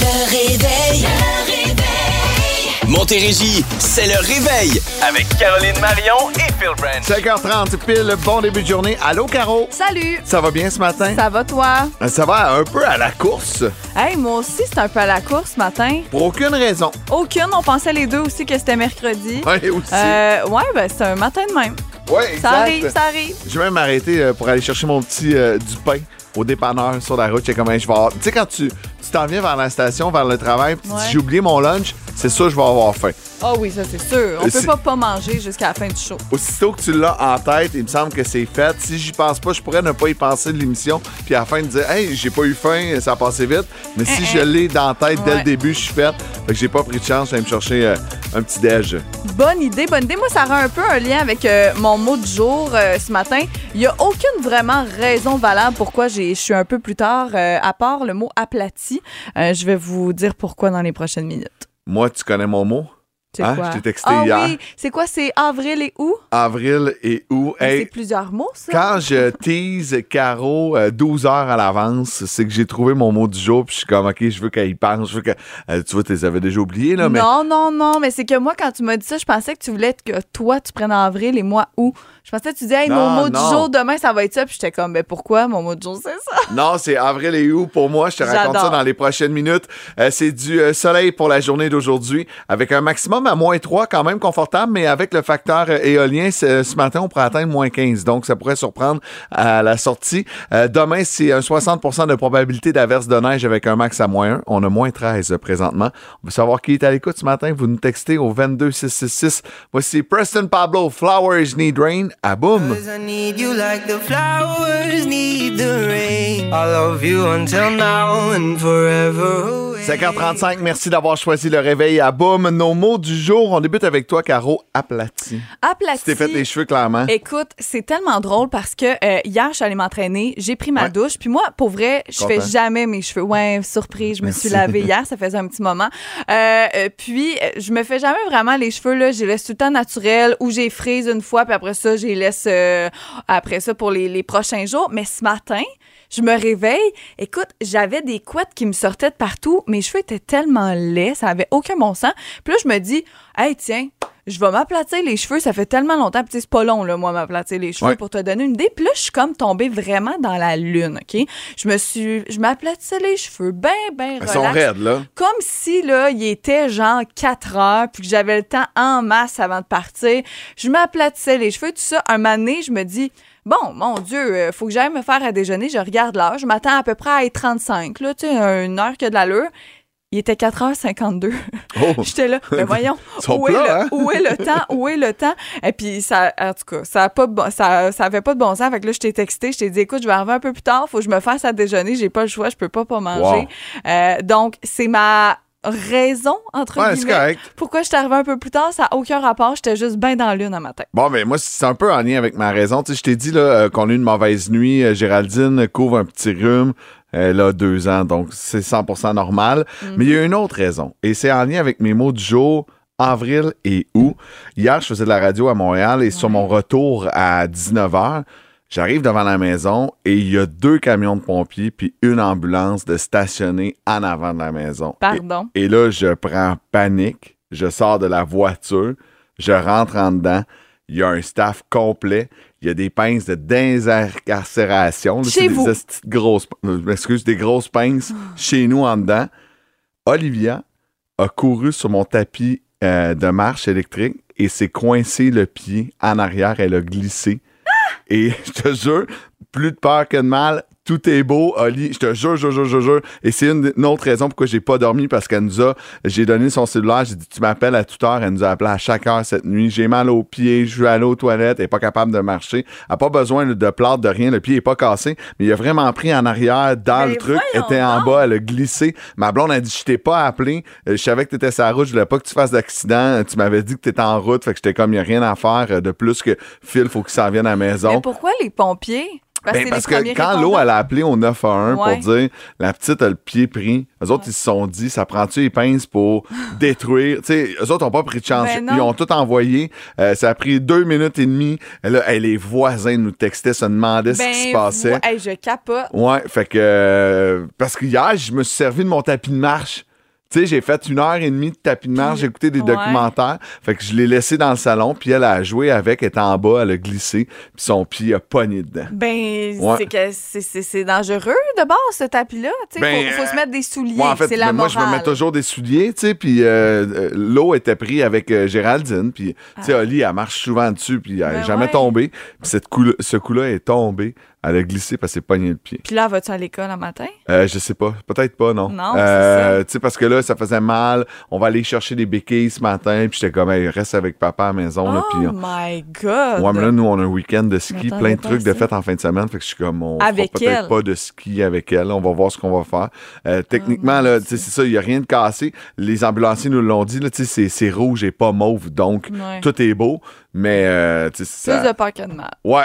Le réveil. Le réveil. Montérégie, c'est le réveil avec Caroline Marion et Phil Brand. 5h30 pile, bon début de journée. Allô, Caro? Salut! Ça va bien ce matin? Ça va toi? Ça va un peu à la course. Hey, moi aussi, c'est un peu à la course ce matin. Pour aucune raison. Aucune, on pensait les deux aussi que c'était mercredi. Ouais, aussi. Euh, ouais, ben c'est un matin de même. ouais, exact. Ça arrive, ça arrive. Je vais même m'arrêter euh, pour aller chercher mon petit euh, du pain au dépanneur sur la route. J'ai comme, Hey, je vais avoir- Tu sais, quand tu tu t'en viens vers la station, vers le travail, puis tu dis, Ouais. j'ai oublié mon lunch, c'est sûr, je vais avoir faim. Ah oui, ça c'est sûr. On peut pas pas manger jusqu'à la fin du show. Aussitôt que tu l'as en tête, il me semble que c'est fait. Si j'y pense pas, je pourrais ne pas y penser de l'émission, puis à la fin de dire, hey, j'ai pas eu faim, ça a passé vite. Mais si je l'ai dans la tête dès Ouais. le début, je suis faite. Fait que j'ai pas pris de chance, j'allais me chercher euh, un petit déj. Bonne idée, bonne idée. Moi, ça rend un peu un lien avec euh, mon mot du jour euh, ce matin. Il y a aucune vraiment raison valable pourquoi j'ai- je suis un peu plus tard, à part le mot aplati. Je vais vous dire pourquoi dans les prochaines minutes. Moi, tu connais mon mot? C'est Hein? quoi? Je t'ai texté ah hier. oui, c'est quoi? C'est avril et août? Avril et août. Mais Hey, C'est plusieurs mots, ça? quand je tease Caro euh, 12 heures à l'avance, c'est que j'ai trouvé mon mot du jour, puis je suis comme, OK, je veux qu'elle y pense. Je veux que. euh, tu vois, tu les avais déjà oubliés, là, mais. Non, non, non, mais c'est que moi, quand tu m'as dit ça, je pensais que tu voulais que toi, tu prennes avril et moi août. Je pensais que tu disais, hey, mon mot non. du jour, demain, ça va être ça. Puis j'étais comme, ben pourquoi mon mot du jour, c'est ça? Non, c'est avril et août pour moi. Je te raconte ça dans les prochaines minutes. Euh, c'est du euh, soleil pour la journée d'aujourd'hui, avec un maximum à moins 3, quand même confortable, mais avec le facteur euh, éolien, ce matin, on pourrait atteindre moins 15. Donc, ça pourrait surprendre à la sortie. Demain, c'est un 60% de probabilité d'averse de neige avec un max à moins 1. On a moins 13 euh, présentement. On veut savoir qui est à l'écoute ce matin. Vous nous textez au 22666. Voici Preston Pablo, Flowers Need Rain, à boum. I need you like the flowers need the rain. I love you until now and forever. away. 5h35, merci d'avoir choisi le réveil à boum. Nos mots du jour, on débute avec toi, Caro, aplati. Aplati. Tu t'es fait les cheveux clairement. Écoute, c'est tellement drôle parce que euh, hier, je suis allée m'entraîner, j'ai pris ma Ouais. douche, puis moi, pour vrai, je fais jamais mes cheveux. Ouais, surprise, je me Merci. suis lavée hier, ça faisait un petit moment. Euh, euh, puis, je me fais jamais vraiment les cheveux, là, je les laisse tout le temps naturels ou j'ai frise une fois, puis après ça, je les laisse euh, après ça pour les, les prochains jours. Mais ce matin, je me réveille. Écoute, j'avais des couettes qui me sortaient de partout. Mes cheveux étaient tellement laids, ça avait aucun bon sens. Puis là, je me dis, hey, tiens, je vais m'aplatir les cheveux. Ça fait tellement longtemps. Puis tu sais, c'est pas long, là, moi, m'aplatir les cheveux Ouais. pour te donner une idée. Puis là, je suis comme tombée vraiment dans la lune, OK? Je me suis. Je m'aplatissais les cheveux bien, bien Elles sont relax. raides, là. Comme si, là, il était genre 4 heures, puis que j'avais le temps en masse avant de partir. Je m'aplatissais les cheveux, tout ça. Un moment donné, je me dis, bon, mon Dieu, euh, faut que j'aille me faire à déjeuner. Je regarde l'heure. Je m'attends à peu près à être 35, là, tu sais, une heure qui a de l'allure. Il était 4h52. Oh. J'étais là, mais voyons, est, plats, le, hein? où est le temps? Où est le temps? Et puis, ça, en tout cas, ça a pas bon, ça, ça avait pas de bon sens. Fait que là, je t'ai texté, je t'ai dit, écoute, je vais arriver un peu plus tard, faut que je me fasse à déjeuner, j'ai pas le choix, je peux pas pas manger. Euh, donc, c'est ma raison, entre Ouais, c'est guillemets. correct. Pourquoi je suis un peu plus tard, ça n'a aucun rapport, j'étais juste bien dans l'une à matin. Bon, mais moi, c'est un peu en lien avec ma raison. Tu sais, je t'ai dit là, euh, qu'on a eu une mauvaise nuit. Euh, Géraldine couvre un petit rhume. Elle a deux ans, donc c'est 100% normal. Mais il y a une autre raison. Et c'est en lien avec mes mots du jour, avril et août. Hier, je faisais de la radio à Montréal et sur mon retour à 19h, j'arrive devant la maison et il y a deux camions de pompiers puis une ambulance de stationner en avant de la maison. Pardon? Et, et là, je prends panique. Je sors de la voiture. Je rentre en dedans. Il y a un staff complet. Il y a des pinces de désincarcération. Chez c'est vous. Des grosses, euh, je m'excuse, des grosses pinces chez nous en dedans. Olivia a couru sur mon tapis euh, de marche électrique et s'est coincé le pied en arrière. Elle a glissé. Et je te jure, plus de peur que de mal, tout est beau. Oli, je te jure, jure, jure, jure, jure. Et c'est une, une autre raison pourquoi j'ai pas dormi parce qu'elle nous a, j'ai donné son cellulaire, j'ai dit, tu m'appelles à toute heure. Elle nous a appelé à chaque heure cette nuit. J'ai mal aux pieds, je vais aller aux toilettes, elle est pas capable de marcher. Elle a pas besoin de plâtre, de rien. Le pied est pas cassé, mais il a vraiment pris en arrière dans Mais le truc, voyons était en bas, elle a glissé. Ma blonde a dit, je t'ai pas appelé. Euh, Je savais que t'étais sur la route, je voulais pas que tu fasses d'accident. Tu m'avais dit que t'étais en route, fait que j'étais comme, il y a rien à faire euh, de plus que Phil, faut qu'il s'en vienne à la maison. Mais pourquoi les pompiers? Parce, Ben, parce que quand l'eau, elle a appelé au 911 Ouais. pour dire la petite a le pied pris, eux autres, ils se sont dit, ça prend-tu les pinces pour détruire? Tu sais, eux autres n'ont pas pris de chance. Ben ils ont tout envoyé. Euh, ça a pris deux minutes et demie. Là, hey, les voisins nous textaient, se demandaient ce qui se Ben, passait. vo- hey, je capote. Ouais, fait que. euh, parce que hier, je me suis servi de mon tapis de marche. Tu sais, j'ai fait une heure et demie de tapis de marche, j'ai écouté des Ouais. documentaires. Fait que je l'ai laissé dans le salon, puis elle a joué avec, elle était en bas, elle a glissé, puis son pied a pogné dedans. Ben, Ouais. c'est que dangereux de base, ce tapis-là. Sais, Ben, faut, faut se mettre des souliers. Moi, en fait, c'est la mais moi, je me mets toujours des souliers, tu sais, puis euh, euh, l'eau était prise avec euh, Géraldine, puis, tu sais, Oli, elle marche souvent dessus, puis elle n'est Ah. Ben jamais tombée. Puis ce coup-là est tombé, elle a glissé parce qu'elle s'est pogné le pied. Puis là, vas-tu à l'école un matin? Euh, je sais pas, peut-être pas, non. Non, Euh, c'est Tu sais, parce que là, ça faisait mal, on va aller chercher des béquilles ce matin, puis j'étais comme, hey, reste avec papa à la maison, là, Oh puis... on- my God! Ouais, mais là, nous, on a un week-end de ski, plein de trucs de ça. fête en fin de semaine. Fait que je suis comme, on fera Avec peut-être elle. pas de ski avec elle. On va voir ce qu'on va faire. Euh, techniquement, Oh, là, tu sais, c'est ça, il n'y a rien de cassé. Les ambulanciers nous l'ont dit, là, tu sais, c'est- rouge et pas mauve, donc Ouais. tout est beau. Mais, euh, tu sais, Plus ça... de peur que de mal. Ouais,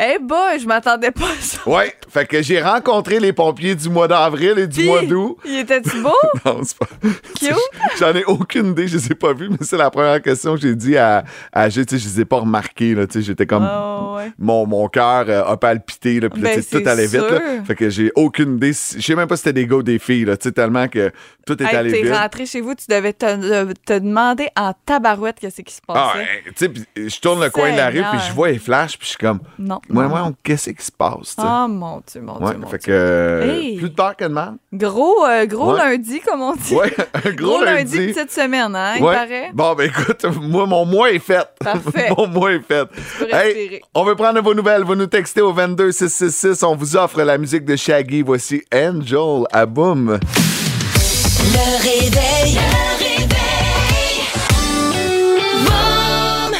Eh boy, je m'attendais pas à ça. ouais. Fait que j'ai rencontré les pompiers du mois d'avril et du Puis, mois d'août. Il était-tu beau? Non, c'est pas. Cute? J'en ai aucune idée, je les ai pas vus, mais c'est la première question que j'ai dit à, à tu sais, je les ai pas remarqués, là, tu sais, j'étais comme, Oh, ouais. mon, mon cœur euh, a palpité, là, puis là, Ben, tout allait vite, là. sûr. Fait que j'ai aucune idée. Je sais même pas si c'était des gars ou des filles, là, tu sais, tellement que tout est Hey, allé t'es vite. rentré chez vous, tu devais te, euh, te demander en tabarouette qu'est-ce qui se passait. Ah, tu sais, puis je tourne le coin de la rue, puis je vois les flashs, puis je suis comme, Non. Moi, non, moi, non. qu'est-ce qui se passe, tu sais? Oh mon Dieu, mon ouais, Dieu, mon fait Dieu. que Hey. plus de peur que de mal. Gros, euh, gros Ouais. lundi, comme on dit. Ouais, un gros, lundi. petite semaine, hein, il Ouais. paraît. Bon, ben écoute, moi, mon mois est fait. Parfait. mon mois est fait. peux on veut prendre vos nouvelles. Vous nous textez au 22666. On vous offre la musique de Shaggy. Voici Angel à Boom. Le réveil. Le réveil.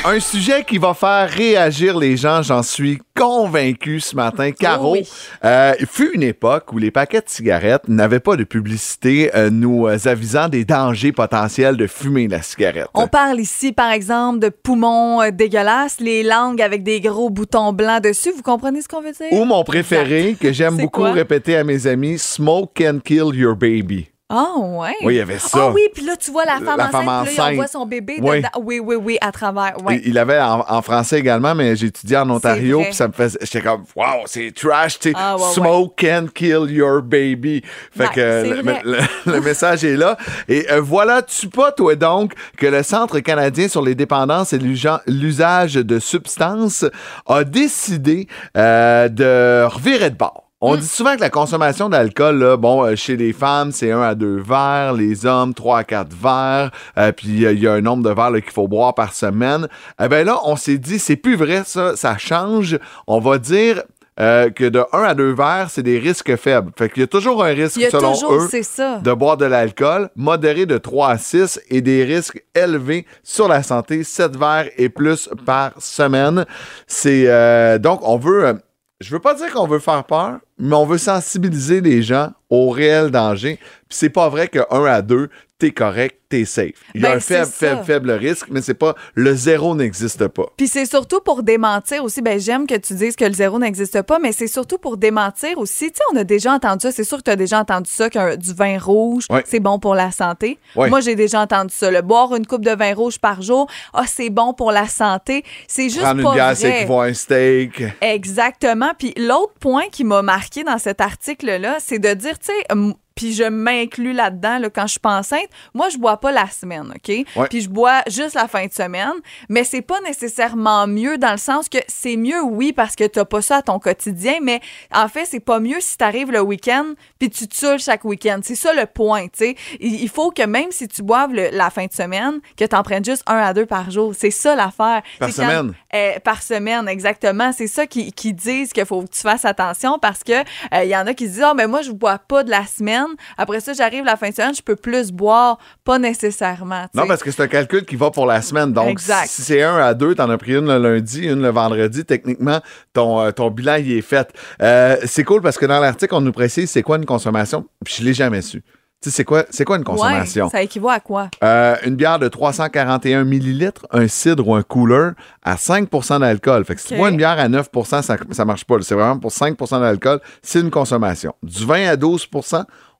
Un sujet qui va faire réagir les gens, j'en suis convaincu ce matin. Caro, Oh oui. euh, il fut une époque où les paquets de cigarettes n'avaient pas de publicité euh, nous euh, avisant des dangers potentiels de fumer la cigarette. On parle ici, par exemple, de poumons euh, dégueulasses, les langues avec des gros boutons blancs dessus. Vous comprenez ce qu'on veut dire? Ou mon préféré, que j'aime beaucoup quoi? répéter à mes amis, Smoke can kill your baby. Ah, ouais. Oui, il y avait ça. Ah oui, puis là, tu vois la femme La enceinte, femme puis là, enceinte. voit son bébé Oui. dedans. Oui, oui, oui, à travers. Il il avait en, en français également, mais j'ai étudié en Ontario, puis ça me faisait. J'étais comme, wow, c'est trash, tu sais. Ah, ouais, Smoke can kill your baby. Fait Ouais, que le, vrai. le- le message est là. Et euh, voilà, tu pas, toi donc, que le Centre canadien sur les dépendances et l'usa- l'usage de substances a décidé euh, de revirer de bord. Mm. On dit souvent que la consommation d'alcool, là, bon, euh, chez les femmes, c'est un à deux verres, les hommes, trois à quatre verres, euh, puis euh, il y a un nombre de verres qu'il faut boire par semaine. Eh bien là, on s'est dit, c'est plus vrai ça, ça change. On va dire euh, que de 1 à 2 verres, c'est des risques faibles. Fait qu'il y a toujours un risque, selon toujours, eux, ça. de boire de l'alcool, modéré de 3 à 6 et des risques élevés sur la santé, 7 verres et plus par semaine. C'est euh, donc on veut euh, je veux pas dire qu'on veut faire peur, mais on veut sensibiliser les gens au réel danger. Puis c'est pas vrai que 1 à 2, t'es correct, t'es safe. Il y a Ben, un faible, faible, faible risque, mais c'est pas le zéro n'existe pas. Puis c'est surtout pour démentir aussi. Ben j'aime que tu dises que le zéro n'existe pas, mais c'est surtout pour démentir aussi. Tu sais, on a déjà entendu ça. C'est sûr que tu as déjà entendu ça qu'un du vin rouge, Ouais. c'est bon pour la santé. Ouais. Moi, j'ai déjà entendu ça. Le boire une coupe de vin rouge par jour, ah c'est bon pour la santé. C'est juste Prendre pas une bière, c'est un steak. Exactement. Puis l'autre point qui m'a marqué dans cet article-là, c'est de dire, tu sais, puis je m'inclus là-dedans là, quand je suis enceinte, moi, je bois pas la semaine, OK? Ouais. Puis je bois juste la fin de semaine, mais c'est pas nécessairement mieux dans le sens que c'est mieux, oui, parce que t'as pas ça à ton quotidien, mais en fait, c'est pas mieux si t'arrives le week-end puis tu saoules chaque week-end. C'est ça le point, tu sais. Il faut que même si tu boives le- la fin de semaine, que t'en prennes juste un à deux par jour. C'est ça l'affaire. Par quand- semaine? euh, par semaine, exactement. C'est ça qui, qui disent qu'il faut que tu fasses attention parce que euh, y en a qui se disent Ah, mais moi, je bois pas de la semaine. Après ça, j'arrive la fin de semaine, je peux plus boire. Pas nécessairement. Non, parce que c'est un calcul qui va pour la semaine. Donc, Exact. si c'est un à deux, t'en as pris une le lundi, une le vendredi, techniquement, ton, euh, ton bilan, il est fait. Euh, c'est cool parce que dans l'article, on nous précise c'est quoi une consommation. Puis je l'ai jamais su. Tu sais, c'est quoi, c'est quoi une consommation? Ouais, ça équivaut à quoi? Euh, une bière de 341 millilitres, un cidre ou un cooler à 5% d'alcool. Fait que si tu bois une bière à 9% ça, ça marche pas. C'est vraiment pour 5% d'alcool. C'est une consommation. Du 20 à 12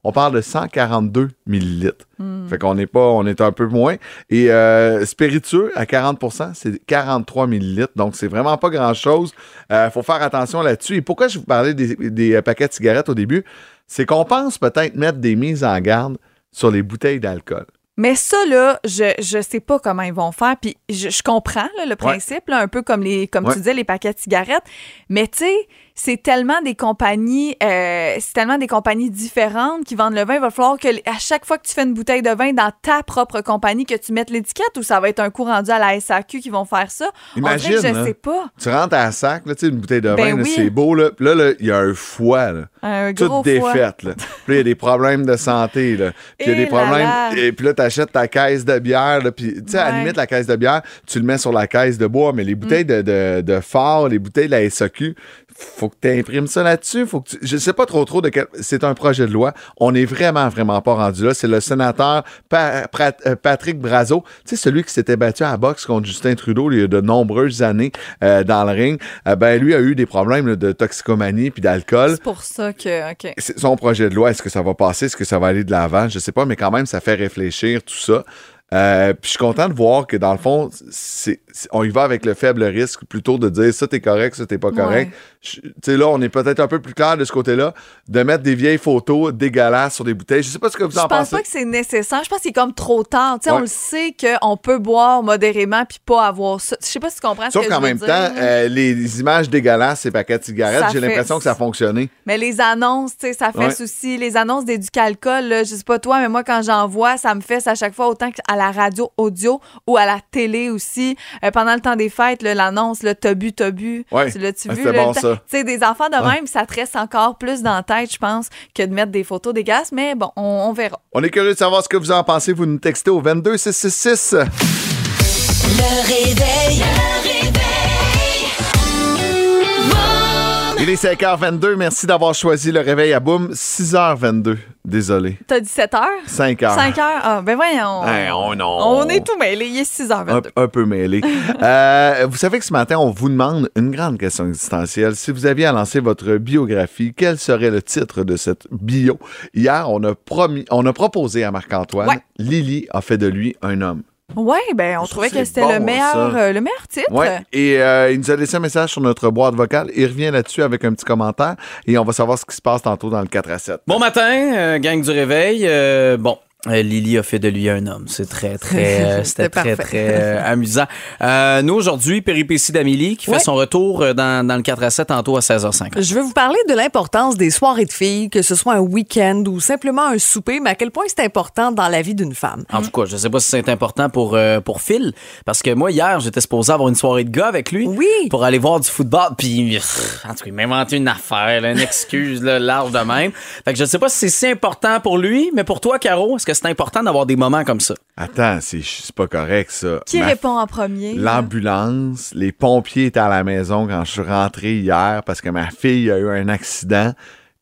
on parle de 142 millilitres. Fait qu'on n'est pas, on est un peu moins. Et euh, spiritueux à 40% c'est 43 millilitres. Donc, c'est vraiment pas grand-chose. Il faut faire attention là-dessus. Et pourquoi je vous parlais des, des, euh, paquets de cigarettes au début? C'est qu'on pense peut-être mettre des mises en garde sur les bouteilles d'alcool. Mais ça, là, je, je sais pas comment ils vont faire. Puis je, je comprends là, le principe, là, un peu comme, les, comme Ouais. tu disais, les paquets de cigarettes. Mais tu sais, c'est tellement des compagnies, euh, c'est tellement des compagnies différentes qui vendent le vin. Il va falloir que à chaque fois que tu fais une bouteille de vin dans ta propre compagnie, que tu mettes l'étiquette ou ça va être un coût rendu à la SAQ qui vont faire ça. Imagine, que je hein. sais pas. Tu rentres à la sac, là, tu sais, une bouteille de Ben vin, là, oui. c'est beau, là. Puis là, là, il y a un foie, là. Un Toute gros foie. défaite, là. Puis là, il y a des problèmes de santé, là. Puis il y a des là problèmes. là. Et puis là, tu achètes ta caisse de bière, là. Puis, tu sais, à la limite, la caisse de bière, tu le mets sur la caisse de bois. Mais les bouteilles de, de, de phare, les bouteilles de la SAQ, faut que tu imprimes ça là-dessus. Faut que tu... Je sais pas trop trop de quel. C'est un projet de loi. On est vraiment, vraiment pas rendu là. C'est le sénateur Pa- euh, Patrick Brazo, tu sais, celui qui s'était battu à la boxe contre Justin Trudeau il y a de nombreuses années euh, dans le ring. Euh, ben, lui a eu des problèmes là, de toxicomanie puis d'alcool. C'est pour ça que, OK. C'est son projet de loi. Est-ce que ça va passer? Est-ce que ça va aller de l'avant? Je sais pas, mais quand même, ça fait réfléchir tout ça. Euh, puis je suis content de voir que dans le fond, c'est, c'est- on y va avec le faible risque plutôt de dire ça t'es correct, ça t'es pas correct. Je- Tu sais, là, on est peut-être un peu plus clair de ce côté-là, de mettre des vieilles photos dégueulasses sur des bouteilles. Je sais pas ce que vous Je en pense pensez. pas que c'est nécessaire. Je pense qu'il est comme trop tard. Tu sais, Ouais. On le sait qu'on peut boire modérément puis pas avoir ça. Je sais pas si tu comprends ce Sauf que qu'en je veux même dire, temps, euh, les images dégueulasses, ces paquets de cigarettes, Ça j'ai fait- l'impression que ça a fonctionné. Mais les annonces, tu sais, ça fait Ouais. aussi. Les annonces d'éducalcool, je sais pas toi, mais moi, quand j'en vois, ça me fait à chaque fois autant qu'à la radio audio ou à la télé aussi. Euh, pendant le temps des fêtes, l'annonce, le t'as bu, t'as bu. Ouais. Tu l'as-tu Ah, vu? bon, le temps- ça. Tu sais, des enfants de Ouais. même, ça te reste encore plus dans la tête, je pense, que de mettre des photos des gaz. Mais bon, on, on verra. On est curieux de savoir ce que vous en pensez. Vous nous textez au 22666. Le réveil. Il est 5h22. Merci d'avoir choisi le réveil à boum. 6h22. Désolé. T'as 17 heures? 5h. 5 heures? Ah, ben voyons. Hey, oh non. On est tout mêlé. Il est un, 6h22. un peu mêlé. Euh, vous savez que ce matin, on vous demande une grande question existentielle. Si vous aviez à lancer votre biographie, quel serait le titre de cette bio? Hier, on a, promis, on a proposé à Marc-Antoine. Ouais. Lily a fait de lui un homme. Ouais, ben on trouvait trouve que c'est c'était bon, le meilleur, euh, le meilleur titre. Ouais. Et euh, il nous a laissé un message sur notre boîte vocale. Il revient là-dessus avec un petit commentaire et on va savoir ce qui se passe tantôt dans le 4 à 7. Bon matin, euh, gang du réveil. Euh, bon. Euh, Lily a fait de lui un homme. C'est très, très, euh, c'était très, très euh, amusant. Euh, nous, aujourd'hui, péripétie d'Amélie qui Ouais. fait son retour dans, dans le 4 à 7 tantôt à 16h50. Je veux vous parler de l'importance des soirées de filles, que ce soit un week-end ou simplement un souper, mais à quel point c'est important dans la vie d'une femme. En tout cas, je sais pas si c'est important pour, pour Phil, parce que moi, hier, j'étais supposé avoir une soirée de gars avec lui. Oui. Pour aller voir du football. Puis, en tout cas, il m'a inventé une affaire, là, une excuse là, large de même. Fait que je sais pas si c'est si important pour lui, mais pour toi, Caro, est-ce que c'est important d'avoir des moments comme ça? Attends, c'est c'est pas correct ça. Qui Ma- répond en premier? L'ambulance, les pompiers étaient à la maison quand je suis rentré hier parce que ma fille a eu un accident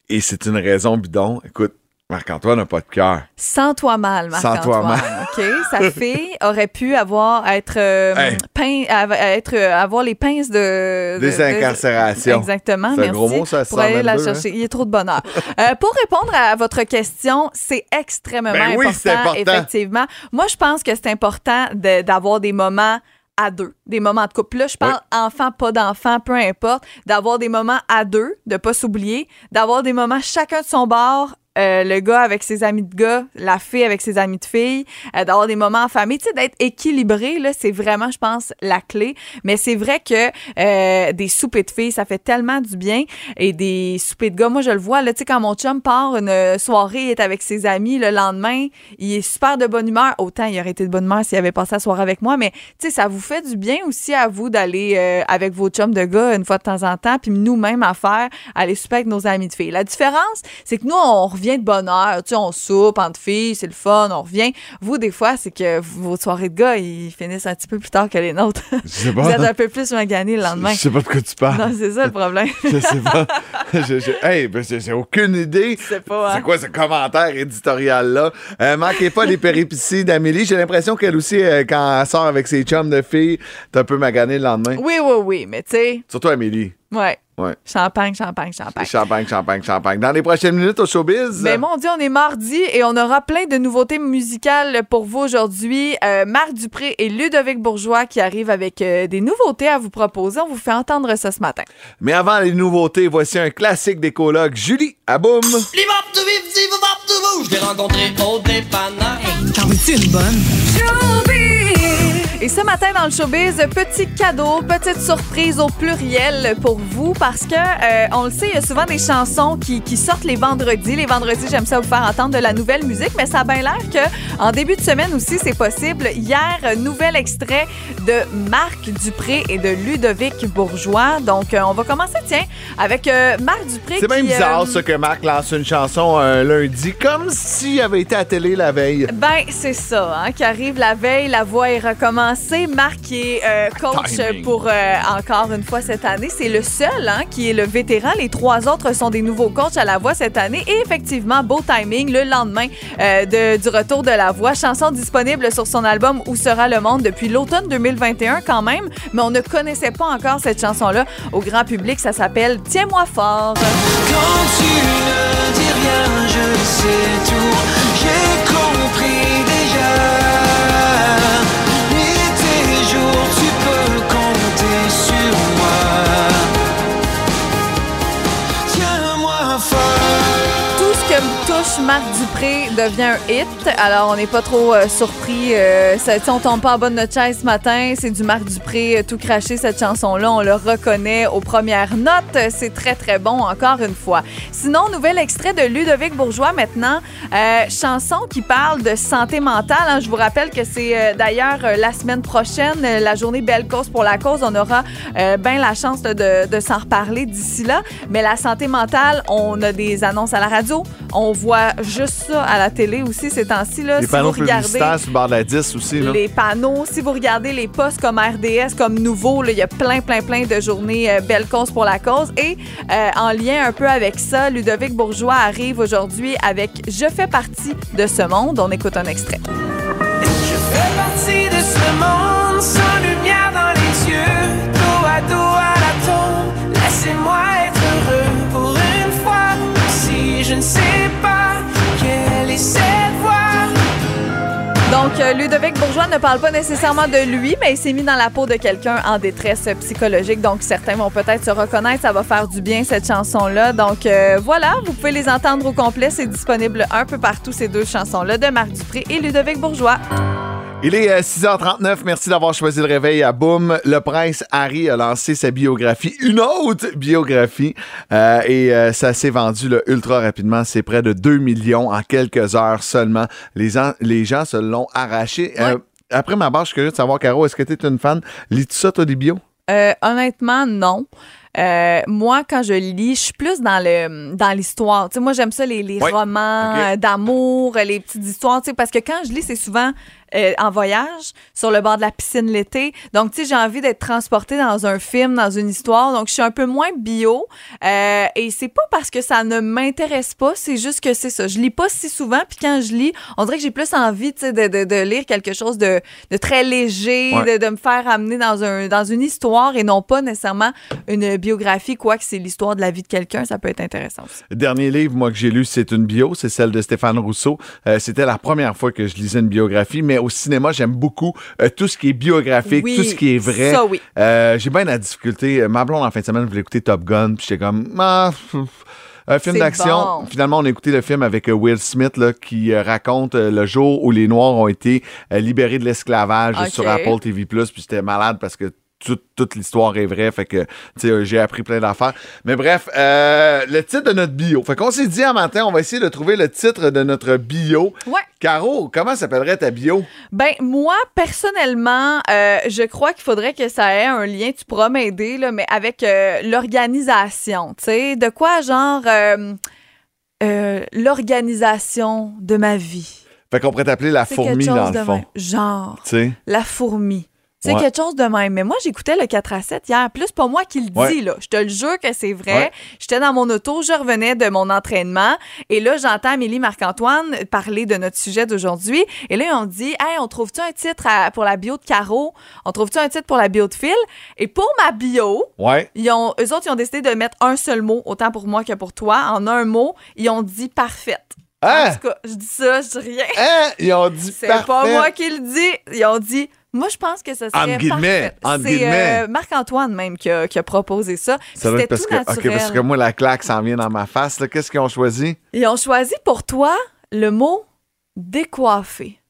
et c'est une raison bidon. Écoute, Marc-Antoine n'a pas de cœur. Sens-toi mal, Sens-toi Marc-Antoine. OK? Sa fille aurait pu avoir, être, euh, Hey. être, euh, avoir les pinces de... de- Des de- incarcérations. Exactement, C'est un merci. gros mot, ça, Pour aller la 122, chercher. Il est trop de bonheur. Euh, pour répondre à votre question, c'est extrêmement Ben oui, important, c'est important. effectivement. Moi, je pense que c'est important de- d'avoir des moments à deux, des moments de couple. Là, je parle enfant, pas d'enfant, peu importe, d'avoir des moments à deux, de pas s'oublier, d'avoir des moments chacun de son bord euh, le gars avec ses amis de gars, la fille avec ses amis de filles, euh, d'avoir des moments en famille, tu sais, d'être équilibré, là, c'est vraiment, je pense, la clé. Mais c'est vrai que euh, des soupers de filles, ça fait tellement du bien. Et des soupers de gars, moi, je le vois, là, tu sais, quand mon chum part une soirée, il est avec ses amis, le lendemain, il est super de bonne humeur. Autant il aurait été de bonne humeur s'il avait passé la soirée avec moi, mais, tu sais, ça vous fait du bien aussi à vous d'aller euh, avec vos chums de gars une fois de temps en temps, puis nous-mêmes à faire, aller souper avec nos amis de filles. La différence, c'est que nous, on revient de bonne heure, tu sais, on soupe entre filles, c'est le fun, on revient. Vous, des fois, c'est que vos soirées de gars, ils finissent un petit peu plus tard que les nôtres. Je sais Vous pas. êtes un peu plus maganés le lendemain. Je sais pas de quoi tu parles. Non, c'est ça le problème. Je sais pas. Je- je- hey, ben, j'ai aucune idée. sais pas, hein? C'est quoi ce commentaire éditorial-là? Euh, manquez pas les péripéties d'Amélie. J'ai l'impression qu'elle aussi, euh, quand elle sort avec ses chums de filles, t'es un peu magané le lendemain. Oui, oui, oui, mais tu sais, Surtout Amélie. Ouais. Ouais. Champagne, champagne, champagne. Champagne, champagne, champagne. Dans les prochaines minutes au showbiz. Mais mon Dieu, on est mardi et on aura plein de nouveautés musicales pour vous aujourd'hui. Euh, Marc Dupré et Ludovic Bourgeois qui arrivent avec euh, des nouveautés à vous proposer. On vous fait entendre ça ce matin. Mais avant les nouveautés, voici un classique des colocs. Julie, à boum. Je l'ai rencontré au dépanneur. T'en veux-tu une bonne? Et ce matin dans le showbiz, petit cadeau, petite surprise au pluriel pour vous parce que euh, on le sait, il y a souvent des chansons qui, qui sortent les vendredis. Les vendredis, j'aime ça vous faire entendre de la nouvelle musique, mais ça a bien l'air que en début de semaine aussi, c'est possible. Hier, nouvel extrait de Marc Dupré et de Ludovic Bourgeois. Donc, euh, on va commencer, tiens, avec euh, Marc Dupré. C'est qui, bizarre, ça, que Marc lance une chanson un lundi, comme s'il avait été à télé la veille. Ben, c'est ça, hein, qui arrive la veille, la voix est recommencée. Qui est euh, coach Timing. pour euh, encore une fois cette année. C'est le seul hein, qui est le vétéran. Les trois autres sont des nouveaux coachs à la voix cette année. Et effectivement, beau timing le lendemain euh, de- du retour de la voix. Chanson disponible sur son album Où sera le monde depuis l'automne 2021 quand même. Mais on ne connaissait pas encore cette chanson-là au grand public. Ça s'appelle Tiens-moi fort. Quand tu ne dis rien, je sais tout. J'ai compris déjà. Marc Dupré devient un hit. Alors, on n'est pas trop euh, surpris. Euh, ça, on tombe pas en bas de notre chaise ce matin. C'est du Marc Dupré euh, tout craché, cette chanson-là. On le reconnaît aux premières notes. C'est très, très bon, encore une fois. Sinon, nouvel extrait de Ludovic Bourgeois maintenant. Euh, chanson qui parle de santé mentale. hein. Je vous rappelle que c'est d'ailleurs la semaine prochaine, la journée Belle Cause pour la cause. On aura bien la chance de s'en reparler d'ici là. Mais la santé mentale, on a des annonces à la radio. On voit juste ça à la télé aussi ces temps-ci. Là. Les Si panneaux vous regardez publicitaires sur le bord de la 10 aussi. Là. les panneaux, si vous regardez les postes comme RDS, comme Nouveau, il y a plein, plein, plein de journées euh, Belle Cause pour la cause. Et euh, en lien un peu avec ça, Ludovic Bourgeois arrive aujourd'hui avec Je fais partie de ce monde. On écoute un extrait. Je fais partie de ce monde sans lumière dans les yeux, dos à dos à la tombe. Laissez-moi être heureux pour une fois. Si je ne sais pas Donc, euh, Ludovic Bourgeois ne parle pas nécessairement de lui, mais il s'est mis dans la peau de quelqu'un en détresse psychologique. Donc, certains vont peut-être se reconnaître. Ça va faire du bien, cette chanson-là. Donc, euh, voilà, vous pouvez les entendre au complet. C'est disponible un peu partout, ces deux chansons-là, de Marc Dupré et Ludovic Bourgeois. Il est euh, 6h39. Merci d'avoir choisi le réveil à Boom. Le prince Harry a lancé sa biographie, une autre biographie, euh, et euh, ça s'est vendu là, ultra rapidement. C'est près de 2 millions en quelques heures seulement. Les, en- les gens se l'ont arraché. Euh, après ma barre, je suis curieux de savoir, Caro, est-ce que tu es une fan? Lis-tu ça, toi, des bios? Euh, honnêtement, non. Euh, moi, quand je lis, je suis plus dans le dans l'histoire. Tu sais, moi, j'aime ça les, les Ouais. romans Ok. euh, d'amour, les petites histoires. Tu sais, parce que quand je lis, c'est souvent euh, en voyage sur le bord de la piscine l'été. Donc, tu sais, j'ai envie d'être transportée dans un film, dans une histoire. Donc, je suis un peu moins bio. Euh, et c'est pas parce que ça ne m'intéresse pas, c'est juste que c'est ça. Je lis pas si souvent. Puis quand je lis, on dirait que j'ai plus envie, tu sais, de, de, de lire quelque chose de, de très léger, Ouais. de, de me faire amener dans un dans une histoire et non pas nécessairement une biographie, quoi que c'est l'histoire de la vie de quelqu'un, ça peut être intéressant aussi. Dernier livre, moi, que j'ai lu, c'est une bio. C'est celle de Stéphane Rousseau. Euh, C'était la première fois que je lisais une biographie, mais au cinéma, j'aime beaucoup euh, tout ce qui est biographique, Oui, tout ce qui est vrai. ça, oui. Euh, j'ai bien la difficulté. Ma blonde, en fin de semaine, voulait écouter Top Gun, puis j'étais comme... Ah, pff, Un film d'action. bon. Finalement, on a écouté le film avec euh, Will Smith là, qui euh, raconte euh, le jour où les Noirs ont été euh, libérés de l'esclavage sur Apple TV+. Puis c'était malade parce que toute, toute l'histoire est vraie. Fait que, tu sais, j'ai appris plein d'affaires. Mais bref, euh, le titre de notre bio. Fait qu'on s'est dit un matin, on va essayer de trouver le titre de notre bio. Ouais. Caro, comment s'appellerait ta bio? Ben, moi, personnellement, euh, je crois qu'il faudrait que ça ait un lien, tu pourras m'aider, là, mais avec euh, l'organisation, tu sais, de quoi, genre, l'organisation de ma vie? Fait qu'on pourrait t'appeler la fourmi dans le fond. Genre, la fourmi. C'est Ouais. quelque chose de même. Mais moi, j'écoutais le 4 à 7 hier. Plus pas moi qui le dis, Ouais. là. Je te le jure que c'est vrai. Ouais. J'étais dans mon auto, je revenais de mon entraînement. Et là, j'entends Amélie Marc-Antoine parler de notre sujet d'aujourd'hui. Et là, on dit, hey, on trouve-tu un titre à- pour la bio de Caro? On trouve-tu un titre pour la bio de Phil? Et pour ma bio, ils ont, eux autres, ils ont décidé de mettre un seul mot, autant pour moi que pour toi. En un mot, ils ont dit parfaite. Hein? En tout cas, je dis ça, je dis rien. Hein? Ils ont dit C'est pas moi qui le dis. Ils ont dit. Moi, je pense que ce serait guillemets, C'est euh, Marc-Antoine même qui a, qui a proposé ça. Ça doit C'était être parce tout que, naturel. parce que moi, la claque s'en vient dans ma face. Qu'est-ce qu'ils ont choisi? Ils ont choisi pour toi le mot décoiffé.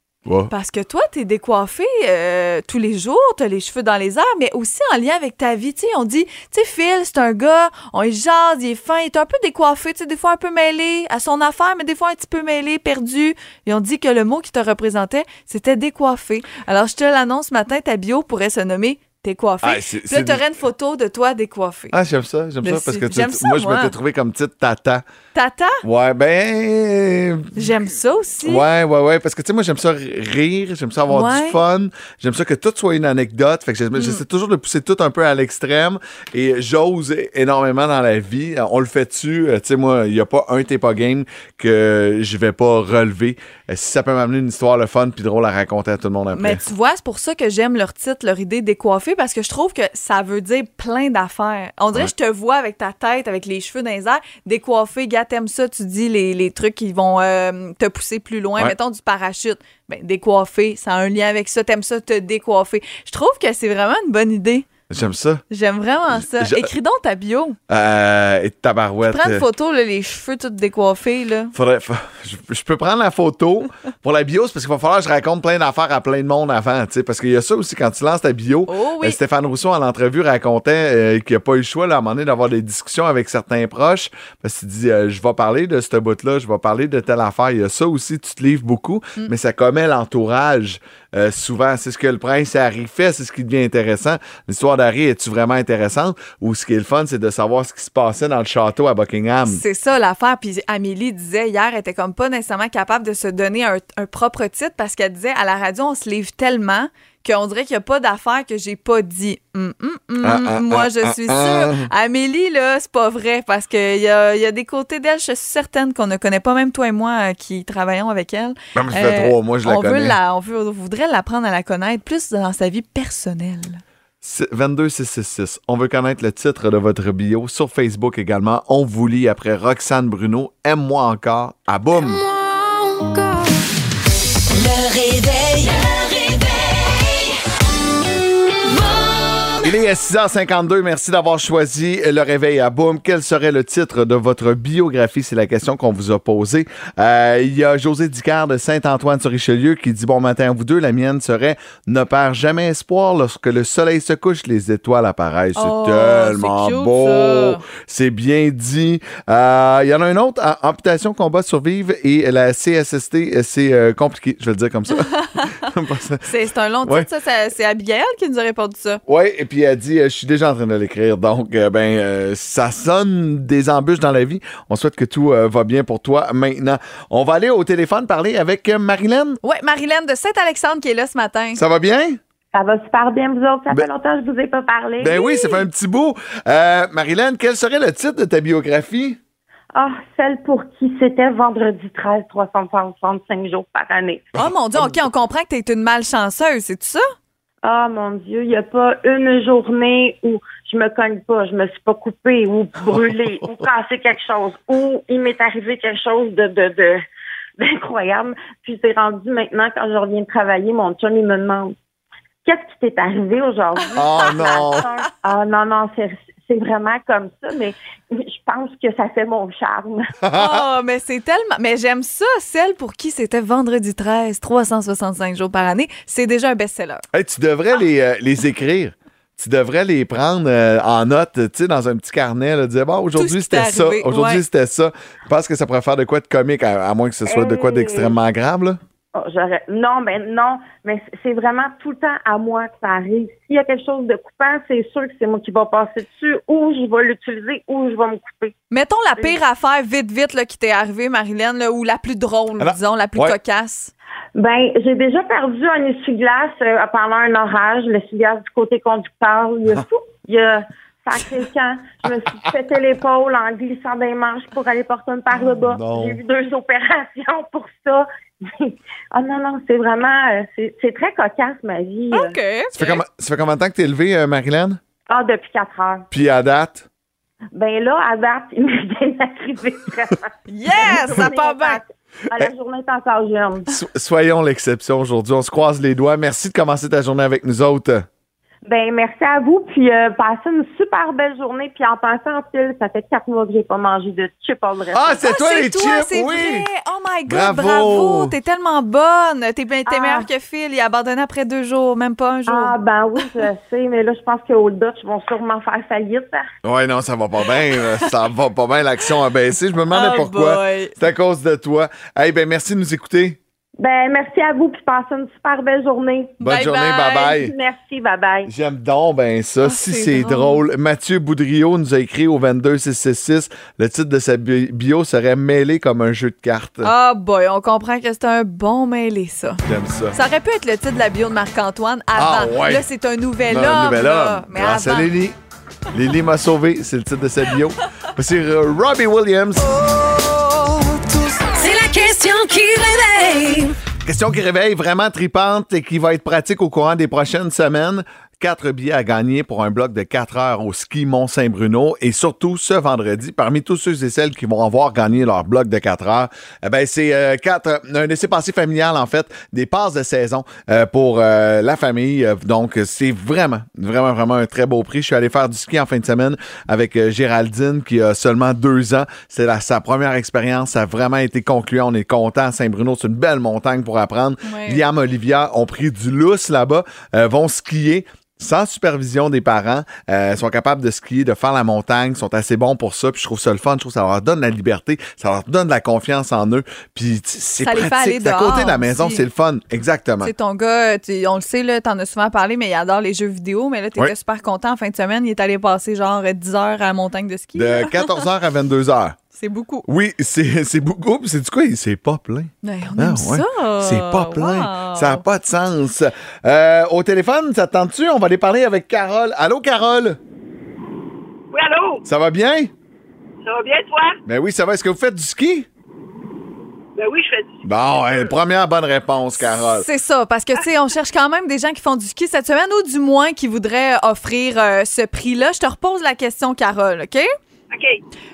Parce que toi, t'es décoiffé euh, tous les jours, t'as les cheveux dans les airs, mais aussi en lien avec ta vie. Tu sais, on dit, tu sais, Phil, c'est un gars, on est jase, il est fin, il est un peu décoiffé, des fois un peu mêlé à son affaire, mais des fois un petit peu mêlé, perdu. Ils ont dit que le mot qui te représentait, c'était décoiffé. Alors, je te l'annonce ce matin, ta bio pourrait se nommer décoiffé. Ah, c'est- Puis là, t'aurais une photo de toi décoiffé. Ah, j'aime ça, j'aime ça. Parce que tu- ça, moi, je moi. m'étais trouvé comme titre Tata. Tata, Ouais, ben. j'aime ça aussi. Ouais, ouais, ouais. Parce que, tu sais, moi, j'aime ça rire, j'aime ça avoir Ouais. du fun, j'aime ça que tout soit une anecdote. Fait que j'essaie toujours de pousser tout un peu à l'extrême. Et j'ose énormément dans la vie. On le fait dessus. Tu sais, moi, il n'y a pas un T'es pas game que je vais pas relever. Euh, Si ça peut m'amener une histoire le fun puis drôle à raconter à tout le monde après. Mais tu vois, c'est pour ça que j'aime leur titre, leur idée décoiffée, parce que je trouve que ça veut dire plein d'affaires. On dirait Ouais. que je te vois avec ta tête, avec les cheveux dans les airs, décoiffé, gars, t'aimes ça, tu dis les, les trucs qui vont euh, te pousser plus loin, Ouais. mettons du parachute. Ben, décoiffé, ça a un lien avec ça, t'aimes ça, te décoiffer. Je trouve que c'est vraiment une bonne idée. J'aime ça. J'aime vraiment ça. je- Écris donc ta bio. Euh, et tabarouette. Prends une photo, là, les cheveux tout décoiffés, là. Faudrait, fa- je, je peux prendre la photo pour la bio, c'est parce qu'il va falloir que je raconte plein d'affaires à plein de monde avant, tu sais, parce qu'il y a ça aussi quand tu lances ta bio. Oh oui. euh, Stéphane Rousseau, en entrevue, racontait euh, qu'il n'a pas eu le choix, là, à un moment donné, d'avoir des discussions avec certains proches, parce qu'il dit, euh, je vais parler de ce bout-là, je vais parler de telle affaire. Il y a ça aussi, tu te livres beaucoup, Mm. mais ça commet l'entourage. Euh, souvent, c'est ce que le prince Harry fait, c'est ce qui devient intéressant. L'histoire d'Harry, est-tu vraiment intéressante? Ou ce qui est le fun, c'est de savoir ce qui se passait dans le château à Buckingham? C'est ça l'affaire. Puis Amélie disait hier, elle était comme pas nécessairement capable de se donner un, un propre titre parce qu'elle disait à la radio, on se livre tellement qu'on dirait qu'il n'y a pas d'affaire que j'ai pas dit. Hum, hum, hum, Ah, ah, moi, ah, je ah, suis ah. sûre. Amélie, là, c'est pas vrai parce qu'il y a, il y a des côtés d'elle, je suis certaine qu'on ne connaît pas, même toi et moi euh, qui travaillons avec elle. Non, mais ça fait Euh, trois mois, je la on connais. Veut la, on, veut, on voudrait l'apprendre à la connaître plus dans sa vie personnelle. 22666. On veut connaître le titre de votre bio sur Facebook également. On vous lit après Roxane Bruno. Aime-moi encore. À boum! Le réveil. Il est 6h52. Merci d'avoir choisi le réveil à boum. Quel serait le titre de votre biographie? C'est la question qu'on vous a posée. Euh, il y a José Dicard de Saint-Antoine-sur-Richelieu qui dit bon matin à vous deux. La mienne serait ne perds jamais espoir lorsque le soleil se couche, les étoiles apparaissent. C'est Oh, tellement cute, beau. C'est bien dit. Euh, Il y en a un autre, am- amputation, combat, survivre et la CSST, c'est euh, compliqué. Je vais le dire comme ça. C'est un long titre, Ouais. ça- C'est Abigail qui nous a répondu ça. Oui, et puis elle dit, euh, je suis déjà en train de l'écrire. Donc, euh, ben, euh, ça sonne des embûches dans la vie. On souhaite que tout euh, va bien pour toi maintenant. On va aller au téléphone parler avec euh, Marilyn. Ouais, Marilyn de Saint-Alexandre qui est là ce matin. Ça va bien? Ça va super bien, vous autres. Ça Ben- fait longtemps que je vous ai pas parlé. Ben oui, ça fait un petit bout. Euh, Marilyn, quel serait le titre de ta biographie? Ah, celle pour qui c'était vendredi 13, 365 jours par année. Oh mon Dieu, OK, on comprend que t'es une malchanceuse, c'est tout ça? Ah, mon Dieu, il n'y a pas une journée où je me cogne pas, je me suis pas coupée ou brûlée ou cassé quelque chose ou il m'est arrivé quelque chose de, de, de, d'incroyable. Puis c'est rendu maintenant, quand je reviens de travailler, mon chum, il me demande Qu'est-ce qui t'est arrivé aujourd'hui? Oh non! Ah non, non, c'est c'est vraiment comme ça, mais je pense que ça fait mon charme. Oh, mais c'est tellement. Mais j'aime ça, celle pour qui c'était vendredi 13, 365 jours par année. C'est déjà un best-seller. Hey, tu devrais les, euh, les écrire. Tu devrais les prendre euh, en note, tu sais, dans un petit carnet, là, dire, bon, aujourd'hui c'était ça, aujourd'hui ouais. c'était ça. Je pense que ça pourrait faire de quoi de comique, à, à moins que ce soit de quoi Hey. d'extrêmement grave, là. Oh, non, mais non, mais c'est vraiment tout le temps à moi que ça arrive. S'il y a quelque chose de coupant, c'est sûr que c'est moi qui va passer dessus, ou je vais l'utiliser, ou je vais me couper. Mettons la pire affaire vite, vite là, qui t'est arrivée, Marilyn, là, ou la plus drôle, Alors, disons, la plus ouais. cocasse. Ben, j'ai déjà perdu un essuie-glace euh, pendant un orage, l'essuie-glace du côté conducteur. Il y a fou, il y a camp. Je me suis pété l'épaule en glissant des manches pour aller porter une par le bas. J'ai eu deux opérations pour ça. Ah non, non, c'est vraiment, euh, c'est très cocasse, ma vie. OK. Ça fait, combien- ça fait combien de temps que t'es levé, euh, Marilyn? Ah, depuis quatre heures. Puis à date? Ben là, à date, il m'est bien arrivé vraiment. Yes, ça part bien. Ah, la journée est encore jeune. So- soyons l'exception aujourd'hui. On se croise les doigts. Merci de commencer ta journée avec nous autres. Ben, merci à vous, puis euh, passez une super belle journée. Puis en passant en fil, ça fait quatre mois que j'ai pas mangé de chips all dressing. Ah, c'est toi c'est les toi, chips! Oui! vrai. Oh my God, Bravo. bravo. T'es tellement bonne. T'es t'es Ah. meilleure que Phil. Il a abandonné après deux jours, même pas un jour. Ah, ben oui, je sais, mais là, je pense que Old Dutch vont sûrement faire faillite. Ouais, non, ça va pas bien. ça va pas bien. L'action a baissé. Je me demandais Oh pourquoi. C'est à cause de toi. Hey, ben merci de nous écouter. Ben, merci à vous, puis passez une super belle journée. Bonne Bye journée. bye. Bye-bye. Merci, bye-bye. J'aime donc ben ça. Ah, si c'est drôle. drôle. Mathieu Boudriot nous a écrit au 22666. Le titre de sa bi- bio serait mêlé comme un jeu de cartes. Ah boy, on comprend que c'est un bon mêlé, ça. J'aime ça. Ça aurait pu être le titre de la bio de Marc-Antoine avant. Ah, ouais. Là, c'est un nouvel Non, homme. nouvel là. homme. Mais Grâce avant. à Lily. Lily m'a sauvé. C'est le titre de sa bio. C'est Robbie Williams. La question qui réveille. Question qui réveille vraiment tripante et qui va être pratique au courant des prochaines semaines. Quatre billets à gagner pour un bloc de 4 heures au ski Mont-Saint-Bruno et surtout ce vendredi, parmi tous ceux et celles qui vont avoir gagné leur bloc de 4 heures, eh ben c'est euh, quatre, un laissez-passer familial en fait, des passes de saison euh, pour euh, la famille. Donc c'est vraiment, vraiment, vraiment un très beau prix. Je suis allé faire du ski en fin de semaine avec euh, Géraldine qui a seulement deux ans. C'est sa première expérience. Ça a vraiment été concluant. On est content. Saint-Bruno, c'est une belle montagne pour apprendre. Ouais. Liam, Olivia ont pris du lousse là-bas, vont skier sans supervision des parents, euh, sont capables de skier, de faire la montagne, sont assez bons pour ça. Puis je trouve ça le fun, je trouve que ça leur donne la liberté, ça leur donne de la confiance en eux. Puis c'est Ça les fait pratique. à côté de la maison, c'est le fun. Exactement. C'est ton gars, tu- on le sait, là, t'en as souvent parlé, mais il adore les jeux vidéo. Mais là, t'étais Oui. super content en fin de semaine. Il est allé passer genre 10 heures à la montagne de ski. De 14h à 22h. C'est beaucoup. Oui, c'est c'est beaucoup. Puis c'est du quoi? C'est pas plein. Mais on Ah, aime ouais. ça. C'est pas plein. Wow. Ça n'a pas de sens. Euh, au téléphone, ça te tente-tu? On va aller parler avec Carole. Allô, Carole? Oui, allô? Ça va bien? Ça va bien, toi? Ben oui, ça va. Est-ce que vous faites du ski? Ben oui, je fais du... Bon, ouais, première bonne réponse, Carole. C'est ça, parce que, tu sais, on cherche quand même des gens qui font du ski cette semaine ou du moins qui voudraient offrir euh, ce prix-là. Je te repose la question, Carole, OK?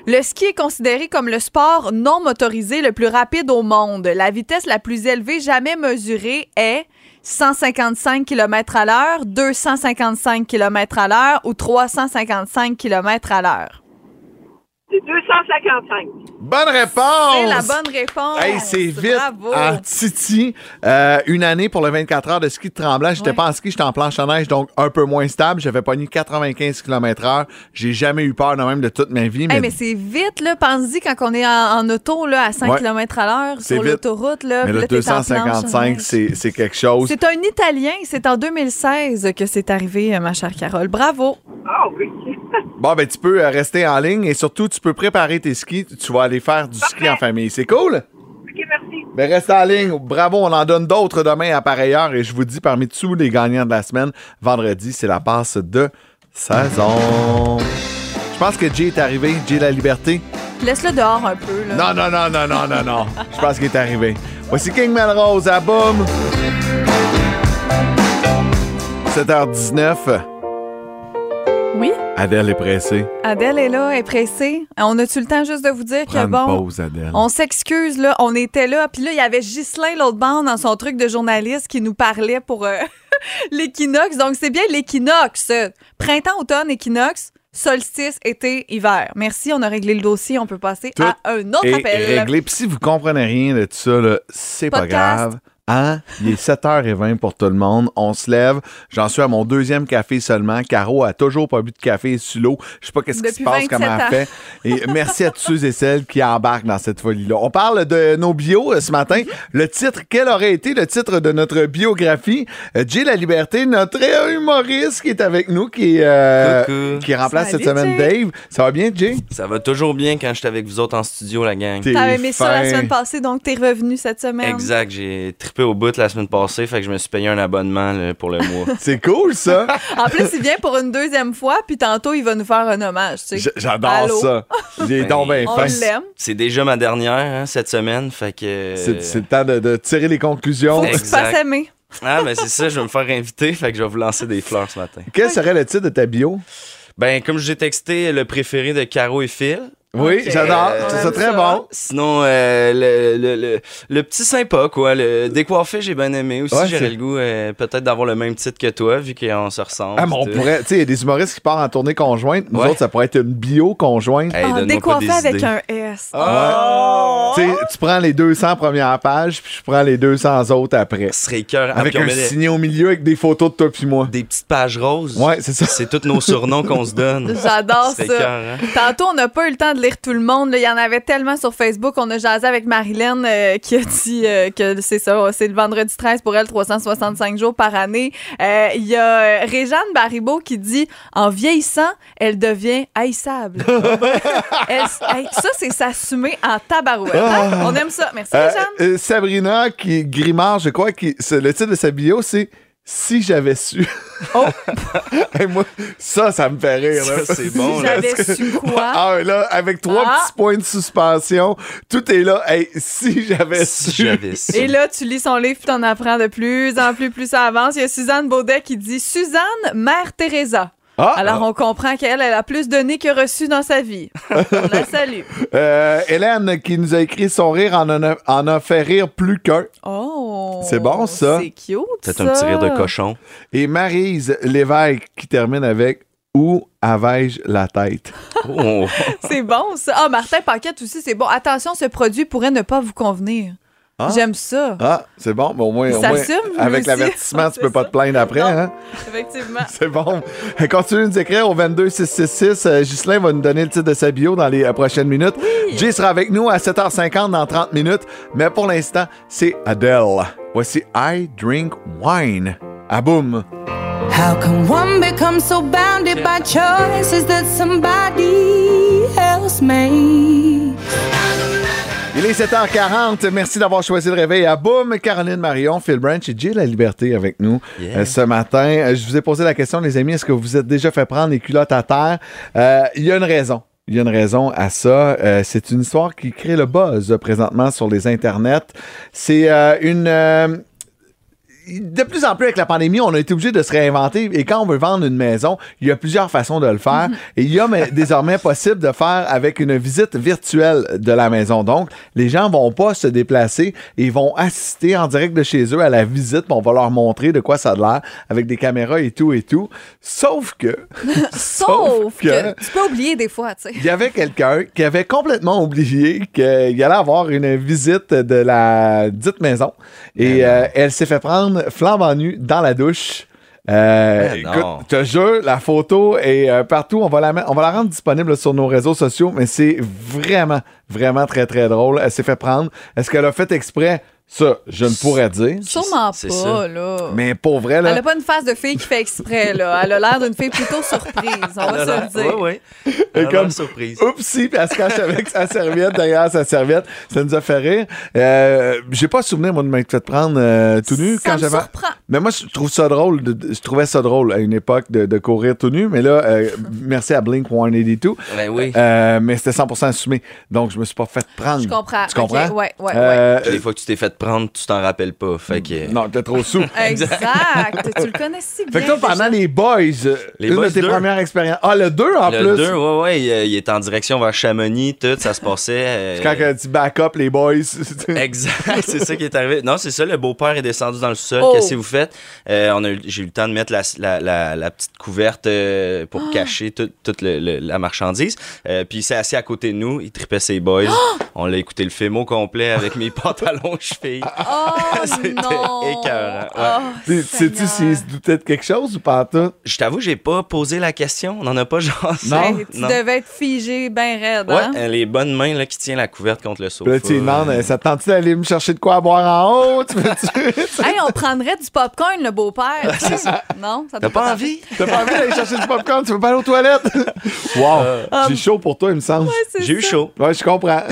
Le ski est considéré comme le sport non motorisé le plus rapide au monde. La vitesse la plus élevée jamais mesurée est 155 km à l'heure, 255 km à l'heure ou 355 km à l'heure. C'est 255. Bonne réponse! C'est la bonne réponse. Hey, c'est vite Bravo. en Titi. Euh, une année pour le 24 heures de ski de Tremblant. J'étais Ouais. pas en ski, j'étais en planche à neige, donc un peu moins stable. J'avais pogné 95 km heure. J'ai jamais eu peur de même de toute ma vie. Hey, Mais, mais c'est vite, là. Pense-y quand on est en, en auto, là, à 5 Ouais. km à l'heure, C'est sur vite. l'autoroute, là. mais le là, t'es en planche à 255, neige. c'est c'est quelque chose. C'est un Italien. C'est en 2016 que c'est arrivé, ma chère Carole. Bravo. Ah oui. Bon, ben, tu peux euh, rester en ligne et surtout, tu peux préparer tes skis. Tu vas aller faire du ski en famille. C'est cool? OK, merci. Ben, reste en ligne. Bravo, on en donne d'autres demain à pareille heure. Et je vous dis, parmi tous les gagnants de la semaine, vendredi, c'est la passe de saison. Je pense que Jay est arrivé. Jay La Liberté. Laisse-le dehors un peu, là. Non, non, non, non, non, non, non. Je pense qu'il est arrivé. Voici King Melrose à Boom. 7h19. Oui? Adèle est pressée. Adèle est là, est pressée. On a-tu le temps juste de vous dire que une bon. pause, Adèle. On s'excuse, là. On était là. Puis là, il y avait Ghislain, l'autre bande, dans son truc de journaliste qui nous parlait pour euh, l'équinoxe. Donc, c'est bien l'équinoxe. Printemps, automne, équinoxe. solstice, été, hiver. Merci, on a réglé le dossier. On peut passer Tout à un autre Et appel. réglé. Puis si vous comprenez rien de tout ça, c'est pas grave. Hein? Il est 7h20 pour tout le monde. On se lève. J'en suis à mon deuxième café seulement. Caro a toujours pas bu de café sous l'eau. Je sais pas qu'est-ce qui se passe, 27 comment elle fait. Et merci à tous ceux et celles qui embarquent dans cette folie-là. On parle de nos bios euh, ce matin. Le titre, quel aurait été le titre de notre biographie? Euh, Jay La Liberté, notre humoriste qui est avec nous, qui, euh, qui remplace Salut, cette semaine Jay. Dave. Ça va bien, Jay? Ça va toujours bien quand je suis avec vous autres en studio, la gang. T'avais aimé ça la semaine passée, donc t'es revenu cette semaine. Exact, j'ai trippé au bout la semaine passée, fait que je me suis payé un abonnement là, pour le mois. C'est cool, ça. En plus, il vient pour une deuxième fois, puis tantôt, il va nous faire un hommage. Tu sais. J'adore ça. Il est Ben, donc bien On fin. l'aime. C'est déjà ma dernière hein, cette semaine, fait que. C'est c'est le temps de, de tirer les conclusions. Faut que tu aimer. Ah, ben c'est ça, je vais me faire inviter, fait que je vais vous lancer des fleurs ce matin. Quel serait le titre de ta bio? Ben, comme je vous ai texté, le préféré de Caro et Phil. Oui, j'adore. Euh, C'est très ça. bon. Sinon, euh, le, le, le, le petit sympa, quoi. Le décoiffé, j'ai bien aimé aussi. Ouais, J'aurais le goût euh, peut-être d'avoir le même titre que toi, vu qu'on se ressemble. Ah, mais on pourrait, tu sais, il y a des humoristes qui partent en tournée conjointe. Nous Ouais. autres, ça pourrait être une bio conjointe. Hey, Ah, pas décoiffé avec idées. un S. Tu sais, tu prends les 200 premières pages, puis je prends les 200 autres après. Ce serait cœur. Avec un signé au milieu avec des photos de toi puis moi. des petites pages roses. Ouais, c'est ça. C'est tous nos surnoms qu'on se donne. J'adore ça. cœur, hein? Tantôt, on n'a pas eu le temps de lire tout le monde. là. Il y en avait tellement sur Facebook. On a jasé avec Marilyn euh, qui a dit euh, que c'est ça, c'est le vendredi 13 pour elle, 365 jours par année. Euh, Il y a Réjeanne Baribeau qui dit En vieillissant, elle devient haïssable. Elle- hey, ça, c'est s'assumer en tabarouette. hein? On aime ça. Merci, Réjeanne. Sabrina, qui grimard, je crois, qui, le titre de sa bio, c'est Si j'avais su. Oh. Hey, moi, ça, ça me fait rire. là. Ça, c'est bon, là. J'avais su quoi? Ah, là, avec trois Ah. petits points de suspension, tout est là. Hey, si j'avais Si su. j'avais su. Et là, tu lis son livre puis t'en apprends de plus en plus, plus ça avance. Il y a Suzanne Baudet qui dit Suzanne, mère Teresa. Ah, Alors, on comprend qu'elle, elle a plus donné que reçu dans sa vie. On la salue. euh, Hélène, qui nous a écrit son rire, en a, en a fait rire plus qu'un. Oh! C'est bon, ça. C'est cute, Peut-être un petit rire de cochon. Et Maryse Lévesque, qui termine avec Où avais-je la tête? Oh. C'est bon, ça. Ah, Martin Paquette aussi, c'est bon. Attention, ce produit pourrait ne pas vous convenir. Ah. J'aime ça. Ah, c'est bon, mais au moins, au avec l'avertissement, tu peux pas ça. te plaindre après. Hein? Effectivement. C'est bon. Continue de nous écrire au 22666. Euh, Ghislain va nous donner le titre de sa bio dans les euh, prochaines minutes. Jay sera avec nous à 7h50 dans 30 minutes. Mais pour l'instant, c'est Adele. Voici I Drink Wine. À boum. How can one become so bounded by choices that somebody else made? Il est 7h40. Merci d'avoir choisi le réveil à Boum. Caroline Marion, Phil Branch et Jay La Liberté avec nous Yeah. euh, ce matin. Euh, je vous ai posé la question, les amis, est-ce que vous vous êtes déjà fait prendre les culottes à terre? Euh, Il y a une raison. Il y a une raison à ça. Euh, c'est une histoire qui crée le buzz présentement sur les internets. C'est une... de plus en plus avec la pandémie, on a été obligé de se réinventer. Et quand on veut vendre une maison, il y a plusieurs façons de le faire. Et il y a mais, désormais possible de faire avec une visite virtuelle de la maison. Donc, les gens vont pas se déplacer et vont assister en direct de chez eux à la visite. On va leur montrer de quoi ça a l'air avec des caméras et tout et tout. Sauf que, Sauf que tu peux oublier des fois, tu sais. il y avait quelqu'un qui avait complètement oublié qu'il allait avoir une visite de la dite maison. Et euh, elle s'est fait prendre flambant nue dans la douche. Euh, écoute, te jure, la photo est euh, partout. On va, la on va la rendre disponible sur nos réseaux sociaux, mais c'est vraiment, vraiment très, très drôle. Elle s'est fait prendre. Est-ce qu'elle a fait exprès? Ça, je ne pourrais dire. Sûrement pas, ça. là. Mais pour vrai, là, Elle a pas une face de fille qui fait exprès, là. Elle a l'air d'une fille plutôt surprise, on va se le dire. Oui, oui. Et comme- surprise. Oupsie, puis elle se cache avec sa serviette derrière sa serviette. Ça nous a fait rire. Euh, J'ai pas souvenir, moi, de m'être fait prendre euh, tout nu Ça quand j'avais. surprend. Mais moi, je trouve ça drôle. de- je trouvais ça drôle à une époque de, de courir tout nu. Mais là, euh, merci à Blink 182. Ben oui. Euh, mais c'était 100% assumé. Donc, je me suis pas fait prendre. Je comprends. Tu comprends? Ok, ouais, ouais, Euh, des fois que tu t'es fait prendre, tu t'en rappelles pas. Fait que. Non, t'es trop sous. Exact. tu le connais si bien. Fait que toi, pendant les boys, euh, Les une Boys de tes deux. premières expériences. Ah, le 2 en le plus. 2, ouais, ouais, il, euh, il est en direction vers Chamonix, tout, ça se passait. euh, C'est quand que tu back up les boys. Exact, c'est ça qui est arrivé. Non, c'est ça, le beau-père est descendu dans le sol. Oh. Qu'est-ce que vous faites? Euh, on a eu- j'ai eu le temps de mettre la, la, la, la petite couverte euh, pour Ah. cacher tout- toute le- le- la marchandise. Euh, puis il s'est assis à côté de nous, il tripait ses boys. Ah! On l'a écouté le film au complet avec mes pantalons chevilles. Oh C'était non. écœurant, ouais. Oh, Tu- Sais-tu Seigneur. s'il se doutait de quelque chose ou pas tout? Je t'avoue, j'ai pas posé la question. On en a pas jasé. Non? Hey, tu devais être figé bien raide, Ouais, hein? euh, les bonnes mains là, qui tiennent la couverte contre le sofa. Là, tu demandes, euh, ça te tente d'aller me chercher de quoi à boire en haut? Tu veux-tu? Hey, on prendrait du popcorn, le beau-père. non, ça T'as pas envie? T'as pas envie d'aller chercher du popcorn? Tu veux pas aller aux toilettes? wow! J'ai chaud pour toi, il me semble. J'ai eu chaud. Ouais, je comprends.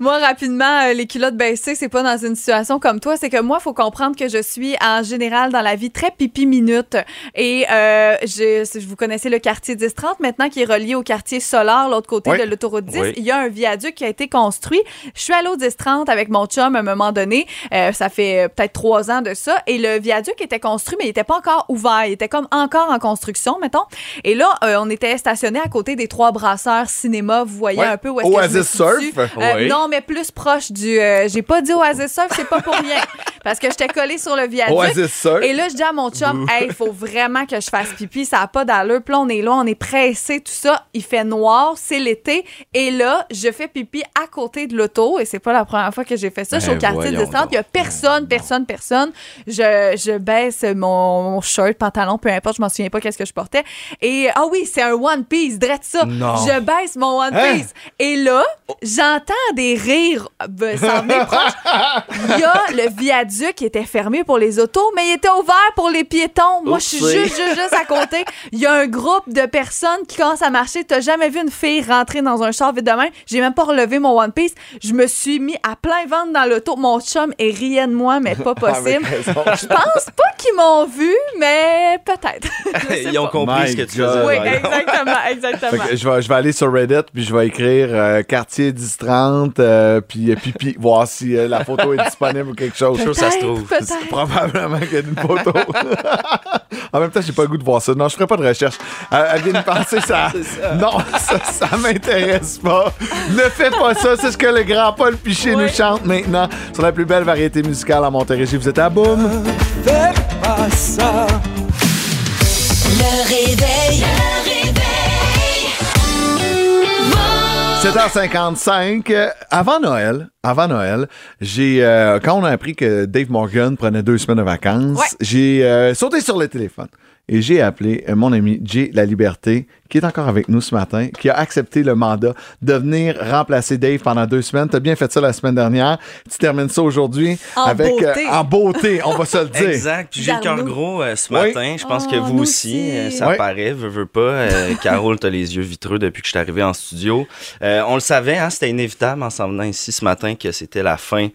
Moi, rapidement, euh, les culottes baissées, c'est pas dans une situation comme toi. C'est que moi, faut comprendre que je suis en général dans la vie très pipi minute. Et euh, je, si vous connaissez le quartier 1030 maintenant qui est relié au quartier Solar, l'autre côté Oui. de l'autoroute 10. Oui. Il y a un viaduc qui a été construit. Je suis allée au 1030 avec mon chum à un moment donné. Euh, ça fait euh, peut-être trois ans de ça. Et le viaduc était construit, mais il était pas encore ouvert. Il était comme encore en construction, mettons. Et là, euh, on était stationné à côté des trois brasseurs cinéma. Vous voyez un peu où est-ce que je me. Surf. Euh, Oui. Non, mais plus proche du. euh, J'ai pas dit Oasis Surf, c'est pas pour rien. Parce que j'étais collée sur le viaduc. Oasis Surf? Et là, je dis à mon chum, hey, il faut vraiment que je fasse pipi. Ça n'a pas d'allure. Puis là, on est là, on est pressé, tout ça. Il fait noir, c'est l'été. Et là, je fais pipi à côté de l'auto. Et c'est pas la première fois que j'ai fait ça. Je suis au Ben, quartier voyons 10 Il y a personne, personne, personne. Je, je baisse mon, mon shirt, pantalon, peu importe. Je m'en souviens pas qu'est-ce que je portais. Et ah oui, c'est un One Piece, drette ça. Non. Je baisse mon One Hein? Piece. Et là, j'entends des rires euh, s'en venir proche. Il y a le viaduc qui était fermé pour les autos, mais il était ouvert pour les piétons. Moi, je suis juste, juste, juste à côté. Il y a un groupe de personnes qui commencent à marcher. T'as jamais vu une fille rentrer dans un char vite de main? J'ai même pas relevé mon One Piece. Je me suis mis à plein ventre dans l'auto. Mon chum est riait de moi, mais pas possible. Avec raison. Je pense pas qu'ils m'ont vu, mais peut-être. Ils ont pas. compris My ce que tu faisais. Oui, exactement, exactement. je vais, je vais aller sur Reddit, puis je vais écrire euh, quartier 1030, euh, puis euh, pipi, voir si euh, la photo est disponible ou quelque chose. sûr ça se trouve. Probablement qu'il y a une photo. en même temps, j'ai pas le goût de voir ça. Non, je ferai pas de recherche. Euh, elle vient de penser ça. Non, ça, ça m'intéresse pas. Ne fais pas ça. C'est ce que le grand Paul Piché nous chante maintenant sur la plus belle variété musicale en Montérégie. Vous êtes à Boum. Le réveil. Le réveil. 7h55. euh, Avant Noël, avant Noël, j'ai euh, quand on a appris que Dave Morgan prenait deux semaines de vacances, Ouais. j'ai euh, sauté sur le téléphone et j'ai appelé euh, mon ami Jay La Liberté, qui est encore avec nous ce matin, qui a accepté le mandat de venir remplacer Dave pendant deux semaines. T'as bien fait ça la semaine dernière. Tu termines ça aujourd'hui En avec euh, beauté. en beauté, on va se le dire. Exact. Puis j'ai le cœur gros euh, ce Oui. matin. Je pense Oh, que vous nous aussi, aussi. euh, ça Oui. paraît, veux, veux pas. Euh, Carole, t'as les yeux vitreux depuis que je suis arrivé en studio. Euh, on le savait, hein, c'était inévitable en s'en venant ici ce matin que c'était la fin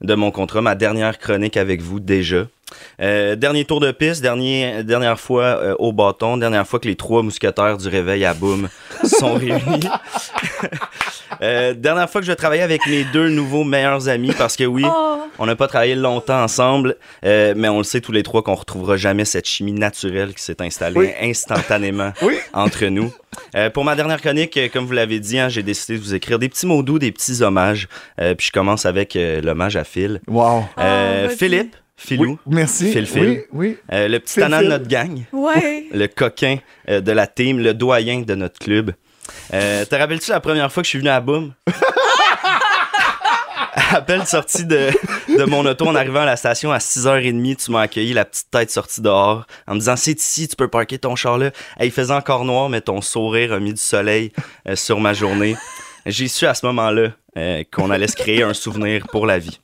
de mon contrat, ma dernière chronique avec vous déjà. Euh, dernier tour de piste, dernier, dernière fois euh, au bâton, dernière fois que les trois mousquetaires du réveil à boum sont réunis. Euh, dernière fois que je travaillais avec mes deux nouveaux meilleurs amis parce que oui, Oh. on n'a pas travaillé longtemps ensemble, euh, mais on le sait tous les trois qu'on retrouvera jamais cette chimie naturelle qui s'est installée Oui. instantanément Oui. entre nous. Euh, pour ma dernière chronique, comme vous l'avez dit, hein, j'ai décidé de vous écrire des petits mots doux, des petits hommages. Euh, puis je commence avec euh, l'hommage à Phil. Wow. Euh, Ah. Philippe, Philou, Oui, merci. Phil, Phil. Oui, oui. euh, le petit Phil, de notre gang, Ouais. le coquin euh, de la team, le doyen de notre club. Euh, te rappelles-tu la première fois que je suis venu à Boom? à peine sorti de, de mon auto en arrivant à la station à 6h30, tu m'as accueilli la petite tête sortie dehors en me disant c'est ici, tu peux parker ton char là. Hey, il faisait encore noir, mais ton sourire a mis du soleil euh, sur ma journée. J'ai su à ce moment-là euh, qu'on allait se créer un souvenir pour la vie.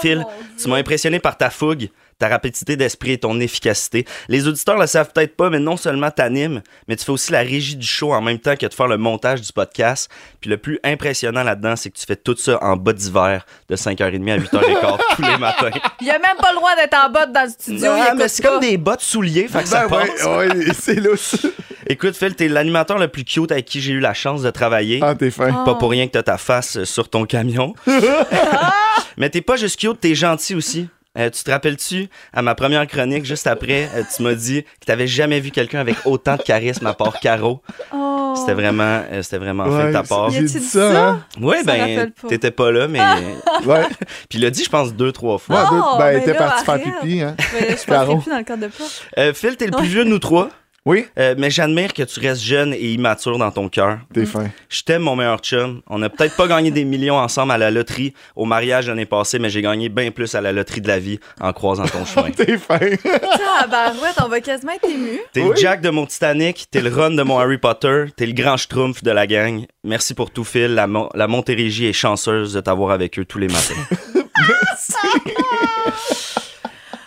Phil, tu m'as impressionné par ta fougue, ta rapidité d'esprit et ton efficacité. Les auditeurs le savent peut-être pas, mais non seulement t'animes, mais tu fais aussi la régie du show en même temps que de faire le montage du podcast. Puis le plus impressionnant là-dedans, c'est que tu fais tout ça en bas d'hiver, de 5h30 à 8h15 tous les matins. Il a même pas le droit d'être en botte dans le studio. Non, il mais écoute c'est comme des bottes souliers, fait que ça Ben, ouais, passe. ouais, c'est louche. Écoute, Phil, t'es l'animateur le plus cute avec qui j'ai eu la chance de travailler. Ah, t'es fin. Pas pour rien que t'as ta face sur ton camion. Mais t'es pas juste cute, t'es gentil aussi. Euh, tu te rappelles-tu, à ma première chronique, juste après, euh, tu m'as dit que t'avais jamais vu quelqu'un avec autant de charisme à part Caro. Oh. C'était vraiment, euh, c'était vraiment fin Ouais, de ta part. j'ai dit ça, hein? Ouais, Ça ben, t'étais pas là, mais. Ouais. Puis il l'a dit, je pense, deux, trois Ouais, fois. deux- Oh, ben, ben elle était là, partie faire pipi, hein. Mais je plus dans le cadre de plat. Euh, Phil, t'es le plus vieux de nous trois. Oui, Euh, mais j'admire que tu restes jeune et immature dans ton cœur. t'es fin. Je t'aime, mon meilleur chum. On n'a peut-être pas gagné des millions ensemble à la loterie au mariage l'année passée, mais j'ai gagné bien plus à la loterie de la vie en croisant ton chemin. T'es fin. Tabarouette, on va quasiment être ému. T'es le Jack de mon Titanic, t'es le Ron de mon Harry Potter, t'es le grand schtroumpf de la gang. Merci pour tout, Phil. La, Mon- la Montérégie est chanceuse de t'avoir avec eux tous les matins.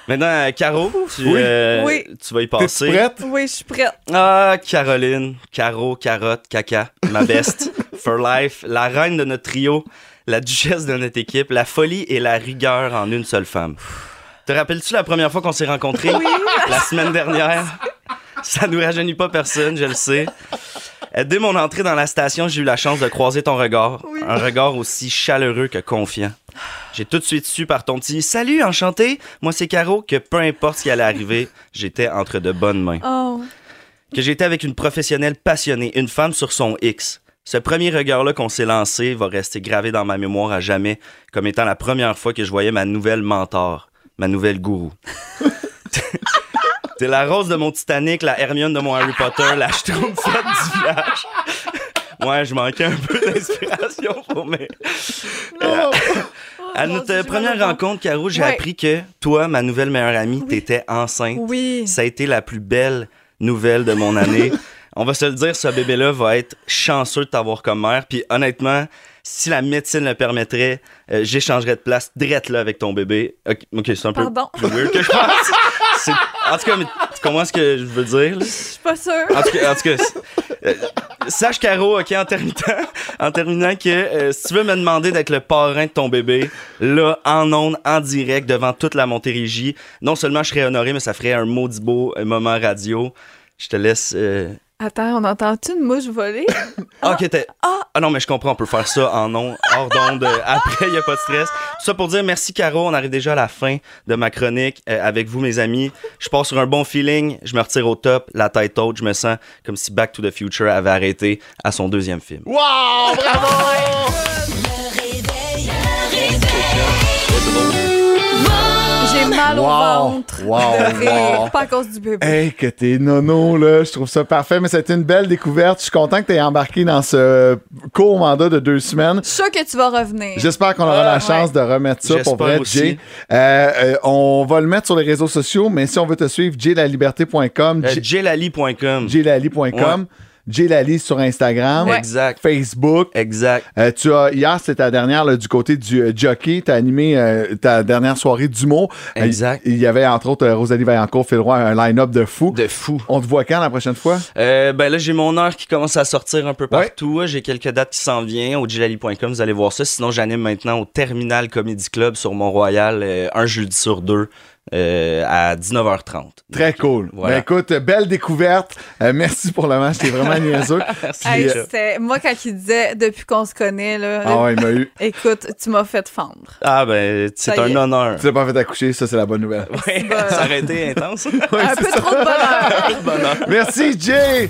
Maintenant, Caro, tu, Oui. euh, Oui. tu vas y passer. prête? Oui, je suis prête. Ah, Caroline, Caro, Carotte, Caca, ma best, for life, la reine de notre trio, la duchesse de notre équipe, la folie et la rigueur en une seule femme. Te rappelles-tu la première fois qu'on s'est rencontrés? La semaine dernière? Ça nous rajeunit pas personne, je le sais. Euh, Dès mon entrée dans la station, j'ai eu la chance de croiser ton regard. Un regard aussi chaleureux que confiant. J'ai tout de suite su par ton petit Salut, enchanté, moi c'est Caro, que peu importe ce qui allait arriver, j'étais entre de bonnes mains Oh. que j'étais avec une professionnelle passionnée, une femme sur son X. Ce premier regard-là qu'on s'est lancé va rester gravé dans ma mémoire à jamais comme étant la première fois que je voyais ma nouvelle mentor, ma nouvelle gourou. T'es la rose de mon Titanic, la Hermione de mon Harry Potter, la schtroumpfette du village. Ouais, je manquais un peu d'inspiration pour mes... Euh, à mon notre première rencontre, Caro, j'ai Ouais. appris que toi, ma nouvelle meilleure amie, t'étais enceinte. Oui. Ça a été la plus belle nouvelle de mon année. On va se le dire, ce bébé-là va être chanceux de t'avoir comme mère. Puis honnêtement, si la médecine le permettrait, euh, j'échangerais de place direct là avec ton bébé. Ok, ok, c'est un peu Pardon. plus weird que je pense. En tout cas, mais tu comprends ce que je veux dire? Je suis pas sûre. En tout cas, en tout cas, euh, sache Caro, ok, en terminant, en terminant que euh, si tu veux me demander d'être le parrain de ton bébé, là, en ondes, en direct, devant toute la Montérégie, non seulement je serais honoré, mais ça ferait un maudit beau euh, moment radio. Je te laisse. euh, Attends, on entend-tu une mouche voler? Ah, ok, t'es- ah non, mais je comprends, on peut faire ça en ondes, hors d'onde. euh, Après, il n'y a pas de stress. Tout ça pour dire merci, Caro. On arrive déjà à la fin de ma chronique euh, avec vous, mes amis. Je pars sur un bon feeling. Je me retire au top, la tête haute. Je me sens comme si Back to the Future avait arrêté à son deuxième film. Wow! Bravo! Le réveil, le réveil. J'ai mal au ventre. Wow, de rire, wow. Pas à cause du bébé. Hey, que t'es nono, là. Je trouve ça parfait, mais c'était une belle découverte. Je suis content que t'aies embarqué dans ce court mandat de deux semaines. Je suis sûre que tu vas revenir. J'espère qu'on aura la chance de remettre ça pour vrai, aussi. Jay. Euh, euh, on va le mettre sur les réseaux sociaux, mais si on veut te suivre, jaylaliberté.com, Euh, J- Jlali.com. jaylali.com, Jaylali sur Instagram, Ouais. Exact. Facebook. Exact. Euh, tu as hier c'était ta dernière là, du côté du euh, jockey, tu as animé euh, ta dernière soirée d'humour. Euh, Exact. Il y avait entre autres euh, Rosalie Vaillancourt, Phil Roy, un line-up de fou. De fou. On te voit quand la prochaine fois? Euh, ben là, j'ai mon heure qui commence à sortir un peu partout. J'ai quelques dates qui s'en viennent. Au jlali.com, vous allez voir ça. Sinon, j'anime maintenant au Terminal Comedy Club sur Mont-Royal euh, un jeudi sur deux euh, à 19h30. Très cool. Voilà. Ben écoute, belle découverte. Euh, merci pour le match, t'es vraiment niaiseux. Puis, Hey, euh, c'était- moi, quand il disait depuis qu'on se connaît, là, ah ouais, il m'a eu. écoute, tu m'as fait fendre. Ah ben, c'est un honneur. Tu l'as pas fait accoucher, ça c'est la bonne nouvelle. Ouais, ça aurait été intense. Ouais, Un c'est peu ça. trop de bonheur. Bonheur. Merci Jay.